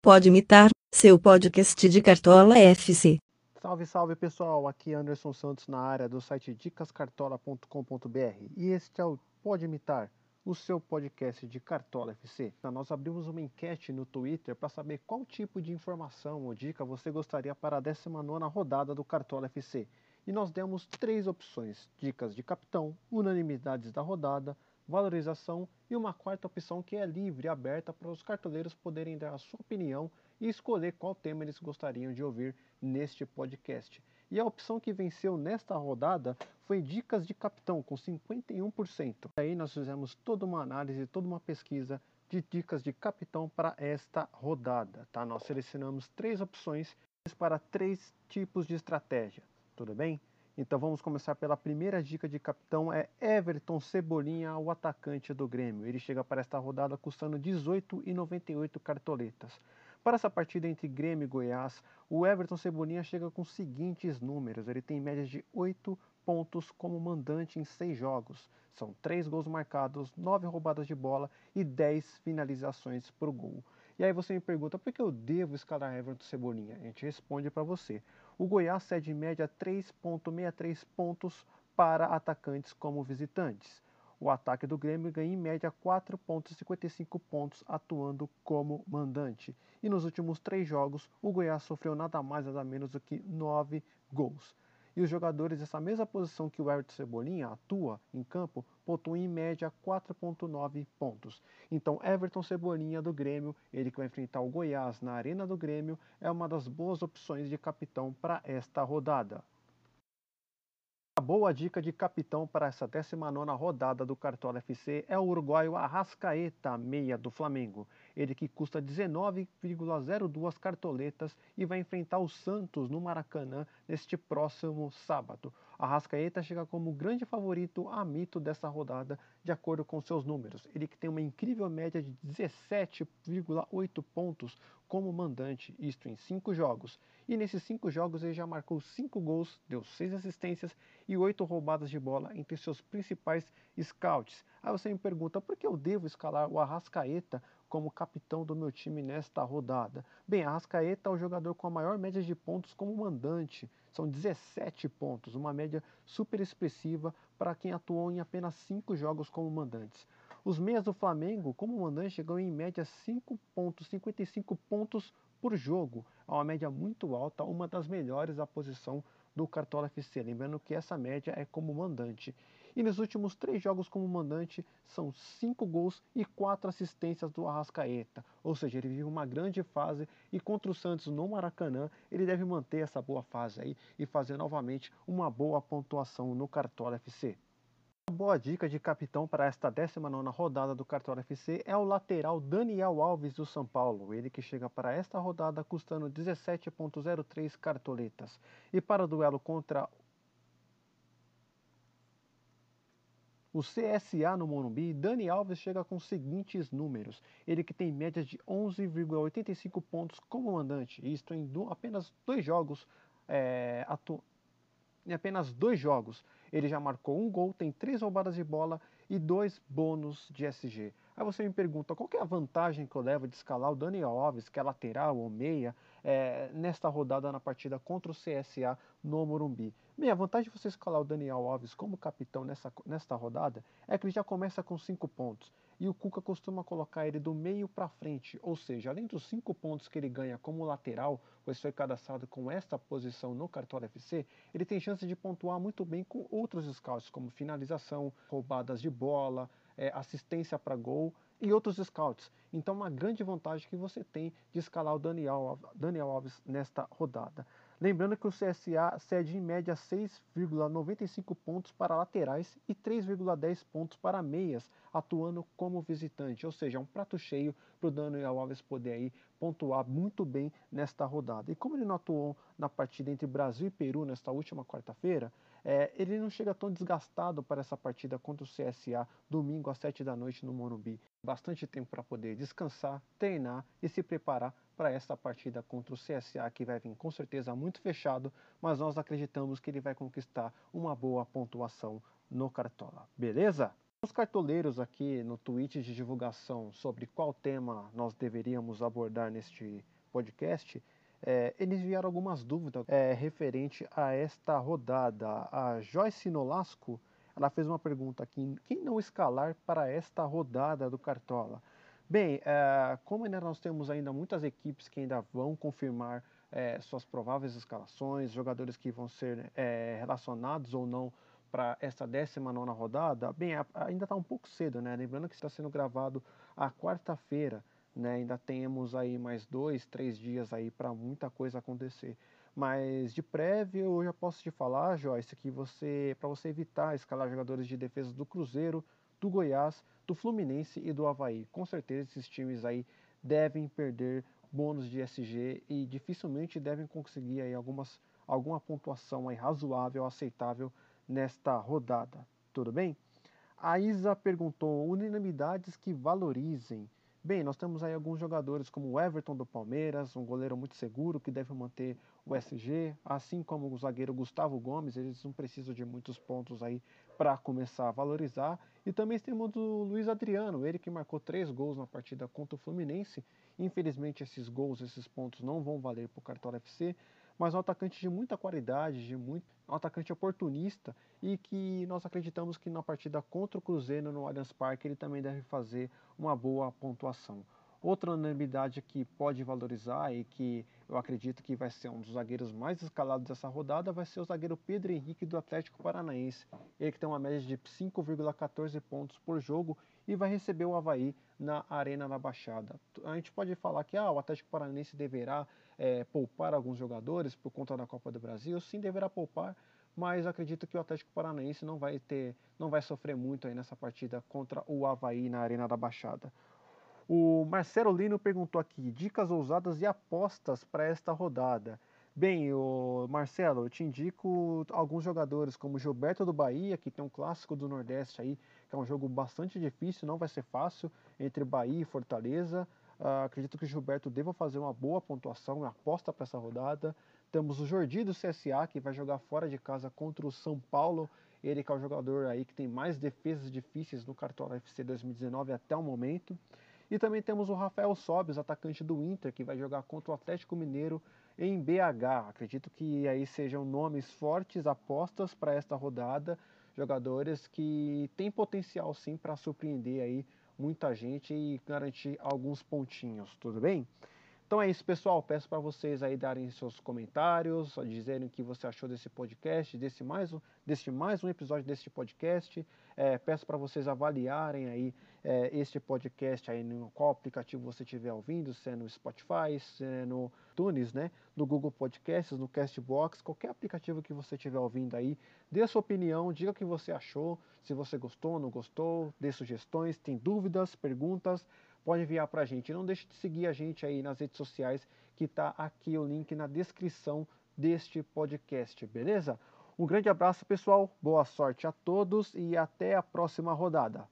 Pode imitar, seu podcast de Cartola FC. Salve, salve pessoal, aqui é Anderson Santos na área do site dicascartola.com.br e este é o Pode Imitar, o seu podcast de Cartola FC. Nós abrimos uma enquete no Twitter para saber qual tipo de informação ou dica você gostaria para a 19 rodada do Cartola FC. E nós demos três opções: dicas de capitão, unanimidades da rodada, valorização e uma quarta opção que é livre aberta para os cartoleiros poderem dar a sua opinião e escolher qual tema eles gostariam de ouvir neste podcast. E a opção que venceu nesta rodada foi dicas de capitão com 51%. Aí nós fizemos toda uma análise, toda uma pesquisa de dicas de capitão para esta rodada, tá? Nós selecionamos três opções para três tipos de estratégia, tudo bem? Então vamos começar pela primeira dica de capitão, é Everton Cebolinha, o atacante do Grêmio. Ele chega para esta rodada custando 18,98 cartoletas. Para essa partida entre Grêmio e Goiás, o Everton Cebolinha chega com os seguintes números. Ele tem média de 8 pontos como mandante em 6 jogos. São 3 gols marcados, 9 roubadas de bola e 10 finalizações por gol. E aí você me pergunta, por que eu devo escalar Everton Cebolinha? A gente responde para você. O Goiás cede em média 3,63 pontos para atacantes como visitantes. O ataque do Grêmio ganha em média 4,55 pontos atuando como mandante. E nos últimos três jogos, o Goiás sofreu nada mais nada menos do que 9 gols e os jogadores dessa mesma posição que o Everton Cebolinha atua em campo pontuam em média 4.9 pontos. Então Everton Cebolinha do Grêmio, ele que vai enfrentar o Goiás na Arena do Grêmio, é uma das boas opções de capitão para esta rodada. A boa dica de capitão para essa 19ª rodada do Cartola FC é o uruguaio Arrascaeta, meia do Flamengo ele que custa 19,02 cartoletas e vai enfrentar o Santos no Maracanã neste próximo sábado. A Rascaeta chega como grande favorito a mito dessa rodada, de acordo com seus números. Ele que tem uma incrível média de 17,8 pontos como mandante, isto em 5 jogos. E nesses 5 jogos ele já marcou 5 gols, deu 6 assistências e 8 roubadas de bola entre seus principais scouts. Aí você me pergunta, por que eu devo escalar o Arrascaeta como capitão do meu time nesta rodada? Bem, Arrascaeta é o jogador com a maior média de pontos como mandante. São 17 pontos, uma média super expressiva para quem atuou em apenas 5 jogos como mandantes. Os meias do Flamengo, como mandante, chegam em média 5,55 pontos por jogo. É uma média muito alta, uma das melhores da posição do Cartola FC. Lembrando que essa média é como mandante. E nos últimos três jogos como mandante, são cinco gols e quatro assistências do Arrascaeta. Ou seja, ele vive uma grande fase e contra o Santos no Maracanã, ele deve manter essa boa fase aí e fazer novamente uma boa pontuação no Cartola FC. Uma boa dica de capitão para esta 19ª rodada do Cartola FC é o lateral Daniel Alves do São Paulo, ele que chega para esta rodada custando 17.03 cartoletas. E para o duelo contra o CSA no Morumbi, Dani Alves chega com os seguintes números. Ele que tem média de 11,85 pontos como mandante, isto em apenas dois jogos é, atu em apenas dois jogos. Ele já marcou um gol, tem três roubadas de bola e dois bônus de SG. Aí você me pergunta, qual é a vantagem que eu levo de escalar o Daniel Alves, que é lateral ou meia, é, nesta rodada na partida contra o CSA no Morumbi? Bem, a vantagem de você escalar o Daniel Alves como capitão nessa, nesta rodada é que ele já começa com cinco pontos e o Cuca costuma colocar ele do meio para frente, ou seja, além dos cinco pontos que ele ganha como lateral, pois foi cadastrado com esta posição no Cartola FC, ele tem chance de pontuar muito bem com outros scouts, como finalização, roubadas de bola, é, assistência para gol e outros scouts. Então, uma grande vantagem que você tem de escalar o Daniel, Daniel Alves nesta rodada. Lembrando que o CSA cede em média 6,95 pontos para laterais e 3,10 pontos para meias, atuando como visitante, ou seja, um prato cheio para o Daniel Alves poder aí pontuar muito bem nesta rodada. E como ele não atuou na partida entre Brasil e Peru nesta última quarta-feira, é, ele não chega tão desgastado para essa partida contra o CSA domingo às 7 da noite no Morumbi. Bastante tempo para poder descansar, treinar e se preparar para esta partida contra o CSA, que vai vir com certeza muito fechado, mas nós acreditamos que ele vai conquistar uma boa pontuação no Cartola. Beleza? Os cartoleiros aqui no tweet de divulgação sobre qual tema nós deveríamos abordar neste podcast, é, eles vieram algumas dúvidas é, referente a esta rodada. A Joyce Nolasco, ela fez uma pergunta aqui, quem não escalar para esta rodada do Cartola? Bem, é, como ainda nós temos ainda muitas equipes que ainda vão confirmar é, suas prováveis escalações, jogadores que vão ser é, relacionados ou não para essa 19 rodada, bem, ainda está um pouco cedo, né? Lembrando que está sendo gravado a quarta-feira, né? Ainda temos aí mais dois, três dias aí para muita coisa acontecer. Mas de prévio eu já posso te falar, Joyce, que você, para você evitar escalar jogadores de defesa do Cruzeiro, do Goiás, do Fluminense e do Havaí. Com certeza esses times aí devem perder bônus de SG e dificilmente devem conseguir aí algumas, alguma pontuação aí razoável, aceitável nesta rodada. Tudo bem? A Isa perguntou unanimidades que valorizem. Bem, nós temos aí alguns jogadores como o Everton do Palmeiras, um goleiro muito seguro que deve manter o SG, assim como o zagueiro Gustavo Gomes, eles não precisam de muitos pontos aí para começar a valorizar. E também temos o Luiz Adriano, ele que marcou três gols na partida contra o Fluminense. Infelizmente esses gols, esses pontos não vão valer para o Cartola FC, mas um atacante de muita qualidade, de muito, um atacante oportunista e que nós acreditamos que na partida contra o Cruzeiro no Allianz Parque ele também deve fazer uma boa pontuação. Outra unanimidade que pode valorizar e que eu acredito que vai ser um dos zagueiros mais escalados dessa rodada vai ser o zagueiro Pedro Henrique do Atlético Paranaense. Ele que tem uma média de 5,14 pontos por jogo e vai receber o Havaí na Arena da Baixada. A gente pode falar que ah, o Atlético Paranaense deverá é, poupar alguns jogadores por conta da Copa do Brasil. Sim, deverá poupar, mas acredito que o Atlético Paranaense não vai ter, não vai sofrer muito aí nessa partida contra o Havaí na Arena da Baixada. O Marcelo Lino perguntou aqui: dicas ousadas e apostas para esta rodada. Bem, o Marcelo, eu te indico alguns jogadores como Gilberto do Bahia, que tem um clássico do Nordeste aí, que é um jogo bastante difícil, não vai ser fácil, entre Bahia e Fortaleza. Uh, acredito que o Gilberto deva fazer uma boa pontuação, uma aposta para essa rodada. Temos o Jordi do CSA, que vai jogar fora de casa contra o São Paulo. Ele que é o jogador aí que tem mais defesas difíceis no Cartola FC 2019 até o momento. E também temos o Rafael Sobes, atacante do Inter, que vai jogar contra o Atlético Mineiro em BH. Acredito que aí sejam nomes fortes, apostas para esta rodada, jogadores que têm potencial sim para surpreender aí muita gente e garantir alguns pontinhos, tudo bem? Então é isso, pessoal. Peço para vocês aí darem seus comentários, dizerem o que você achou desse podcast, desse mais um, desse mais um episódio deste podcast. É, peço para vocês avaliarem aí é, este podcast aí no qual aplicativo você estiver ouvindo, se é no Spotify, se é no Tunes, né, no Google Podcasts, no Castbox, qualquer aplicativo que você estiver ouvindo aí, dê a sua opinião, diga o que você achou, se você gostou, não gostou, dê sugestões, tem dúvidas, perguntas pode enviar para a gente. Não deixe de seguir a gente aí nas redes sociais, que está aqui o link na descrição deste podcast, beleza? Um grande abraço, pessoal, boa sorte a todos e até a próxima rodada.